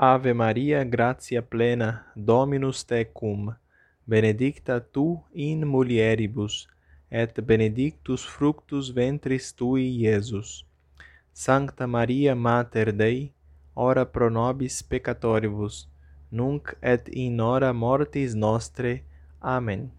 Ave Maria, gratia plena, Dominus tecum, benedicta tu in mulieribus, et benedictus fructus ventris tui, Iesus. Sancta Maria, Mater Dei, ora pro nobis peccatoribus, nunc et in hora mortis nostre. Amen.